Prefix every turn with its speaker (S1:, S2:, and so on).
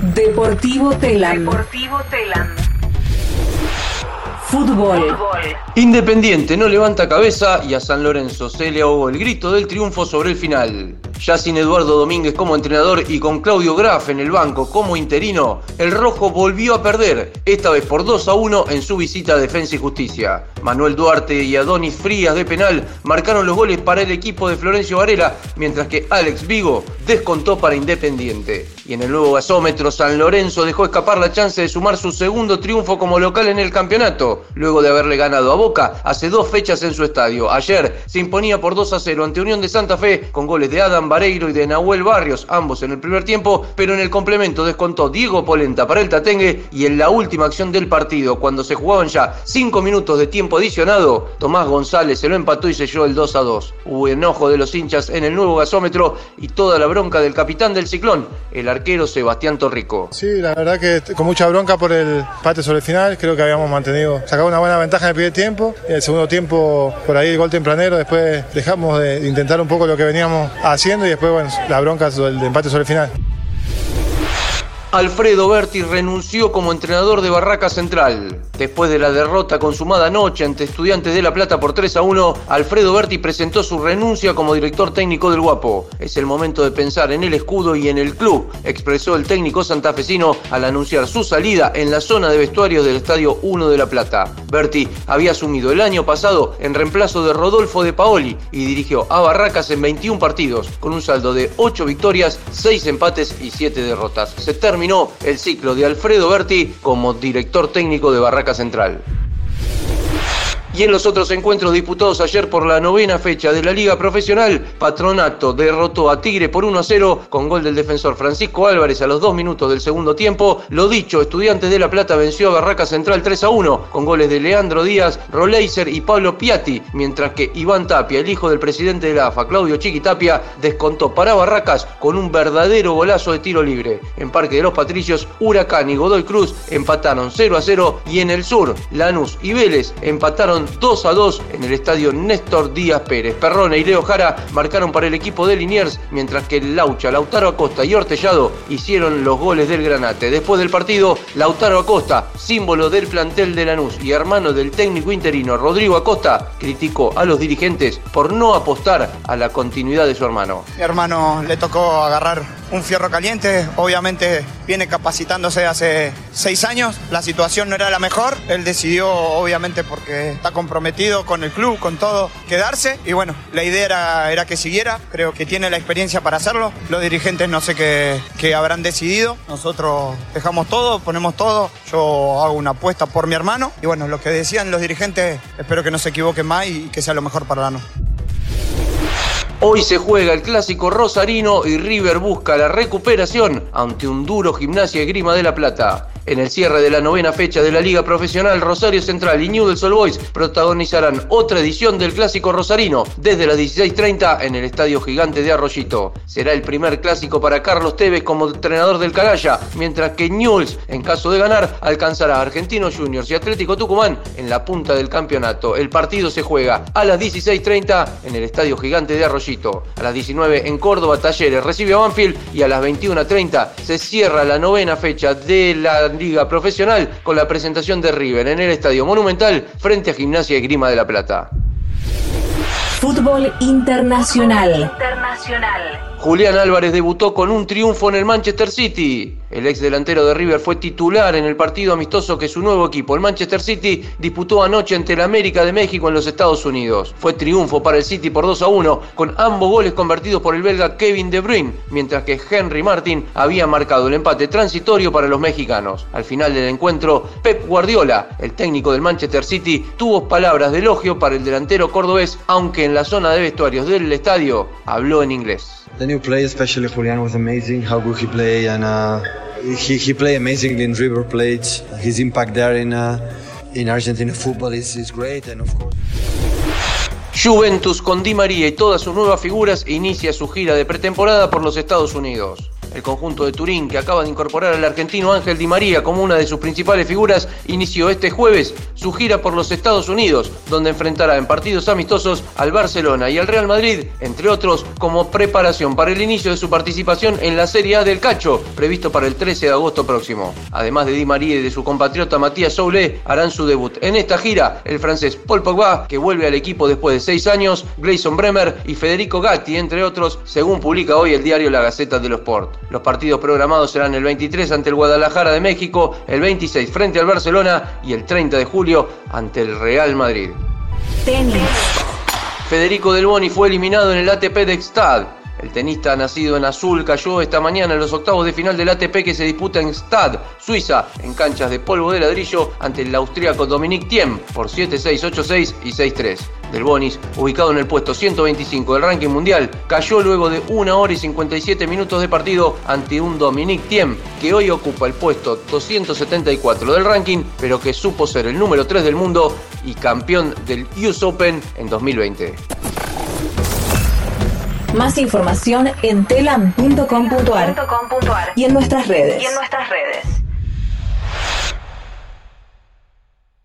S1: Deportivo Telam.
S2: Deportivo Telam.
S1: Fútbol.
S3: Independiente no levanta cabeza y a San Lorenzo se le ahogó el grito del triunfo sobre el final. Ya sin Eduardo Domínguez como entrenador y con Claudio Graf en el banco como interino, el rojo volvió a perder, esta vez por 2 a 1 en su visita a Defensa y Justicia. Manuel Duarte y Adonis Frías de penal marcaron los goles para el equipo de Florencio Varela, mientras que Alex Vigo descontó para Independiente. Y en el nuevo gasómetro, San Lorenzo dejó escapar la chance de sumar su segundo triunfo como local en el campeonato, luego de haberle ganado a Boca hace dos fechas en su estadio. Ayer se imponía por 2 a 0 ante Unión de Santa Fe con goles de Adam Vareiro y de Nahuel Barrios, ambos en el primer tiempo, pero en el complemento descontó Diego Polenta para el Tatengue y en la última acción del partido, cuando se jugaban ya 5 minutos de tiempo adicionado, Tomás González se lo empató y selló el 2 a 2. Hubo enojo de los hinchas en el nuevo gasómetro y toda la bronca del capitán del ciclón, el arquero Sebastián Torrico.
S4: Sí, la verdad que con mucha bronca por el empate sobre el final, creo que habíamos mantenido, sacado una buena ventaja en el primer tiempo, en el segundo tiempo por ahí el gol tempranero, después dejamos de intentar un poco lo que veníamos haciendo y después bueno, la bronca del empate sobre el final.
S3: Alfredo Berti renunció como entrenador de Barraca Central. Después de la derrota consumada anoche ante Estudiantes de La Plata por 3 a 1, Alfredo Berti presentó su renuncia como director técnico del Guapo. Es el momento de pensar en el escudo y en el club, expresó el técnico santafesino al anunciar su salida en la zona de vestuario del Estadio 1 de La Plata. Berti había asumido el año pasado en reemplazo de Rodolfo de Paoli y dirigió a Barracas en 21 partidos, con un saldo de 8 victorias, 6 empates y 7 derrotas. Se el ciclo de Alfredo Berti como director técnico de Barraca Central. Y en los otros encuentros disputados ayer por la novena fecha de la Liga Profesional, Patronato derrotó a Tigre por 1 a 0 con gol del defensor Francisco Álvarez a los dos minutos del segundo tiempo. Lo dicho, Estudiantes de La Plata venció a Barraca Central 3 a 1 con goles de Leandro Díaz, Roleiser y Pablo Piatti, mientras que Iván Tapia, el hijo del presidente de la AFA, Claudio Chiqui Tapia, descontó para Barracas con un verdadero golazo de tiro libre. En Parque de los Patricios, Huracán y Godoy Cruz empataron 0 a 0 y en el sur, Lanús y Vélez empataron 2 a 2 en el estadio Néstor Díaz Pérez. Perrone y Leo Jara marcaron para el equipo de Liniers, mientras que Laucha, Lautaro Acosta y Hortellado hicieron los goles del Granate. Después del partido, Lautaro Acosta, símbolo del plantel de Lanús y hermano del técnico interino Rodrigo Acosta, criticó a los dirigentes por no apostar a la continuidad de su hermano.
S5: Mi hermano le tocó agarrar un fierro caliente, obviamente viene capacitándose hace seis años, la situación no era la mejor, él decidió obviamente porque está comprometido con el club, con todo, quedarse. Y bueno, la idea era, que siguiera, creo que tiene la experiencia para hacerlo, los dirigentes no sé qué, habrán decidido, nosotros dejamos todo, ponemos todo, yo hago una apuesta por mi hermano. Y bueno, lo que decían los dirigentes, espero que no se equivoquen más y que sea lo mejor para Lanús.
S3: Hoy se juega el clásico rosarino y River busca la recuperación ante un duro gimnasia y grima de la Plata. En el cierre de la novena fecha de la Liga Profesional, Rosario Central y Newell's Old Boys protagonizarán otra edición del Clásico Rosarino desde las 16.30 en el Estadio Gigante de Arroyito. Será el primer clásico para Carlos Tevez como entrenador del Calaya, mientras que Newell's, en caso de ganar, alcanzará a Argentinos Juniors y Atlético Tucumán en la punta del campeonato. El partido se juega a las 16.30 en el Estadio Gigante de Arroyito. A las 19 en Córdoba, Talleres recibe a Banfield y a las 21.30 se cierra la novena fecha de la Liga Profesional con la presentación de River en el Estadio Monumental frente a Gimnasia y Grima de la Plata.
S1: Fútbol internacional.
S2: Internacional.
S3: Julián Álvarez debutó con un triunfo en el Manchester City. El ex delantero de River fue titular en el partido amistoso que su nuevo equipo, el Manchester City, disputó anoche ante el América de México en los Estados Unidos. Fue triunfo para el City por 2 a 1, con ambos goles convertidos por el belga Kevin De Bruyne, mientras que Henry Martin había marcado el empate transitorio para los mexicanos. Al final del encuentro, Pep Guardiola, el técnico del Manchester City, tuvo palabras de elogio para el delantero cordobés, aunque en la zona de vestuarios del estadio habló en inglés.
S6: The new play, especially Julian, was amazing. How good he played, and uh, he he played amazingly in River Plate. His impact there in uh, in Argentina football is, is great, and of course.
S3: Juventus con Di María y todas sus nuevas figuras inicia su gira de pretemporada por los Estados Unidos. El conjunto de Turín, que acaba de incorporar al argentino Ángel Di María como una de sus principales figuras, inició este jueves su gira por los Estados Unidos, donde enfrentará en partidos amistosos al Barcelona y al Real Madrid, entre otros, como preparación para el inicio de su participación en la Serie A del Cacho, previsto para el 13 de agosto próximo. Además de Di María y de su compatriota Matías Soule, harán su debut en esta gira el francés Paul Pogba, que vuelve al equipo después de seis años, Grayson Bremer y Federico Gatti, entre otros, según publica hoy el diario La Gaceta de los Sport. Los partidos programados serán el 23 ante el Guadalajara de México, el 26 frente al Barcelona y el 30 de julio ante el Real Madrid.
S1: Tenis.
S3: Federico Del Boni fue eliminado en el ATP de Gstad. El tenista nacido en azul cayó esta mañana en los octavos de final del ATP que se disputa en Stad, Suiza, en canchas de polvo de ladrillo ante el austríaco Dominic Thiem por 7-6, 8-6 y 6-3. Del Bonis, ubicado en el puesto 125 del ranking mundial, cayó luego de 1 hora y 57 minutos de partido ante un Dominic Thiem que hoy ocupa el puesto 274 del ranking, pero que supo ser el número 3 del mundo y campeón del US Open en 2020.
S1: Más información en telam.com.ar
S2: .com.ar
S1: y en nuestras redes.
S2: y en nuestras redes.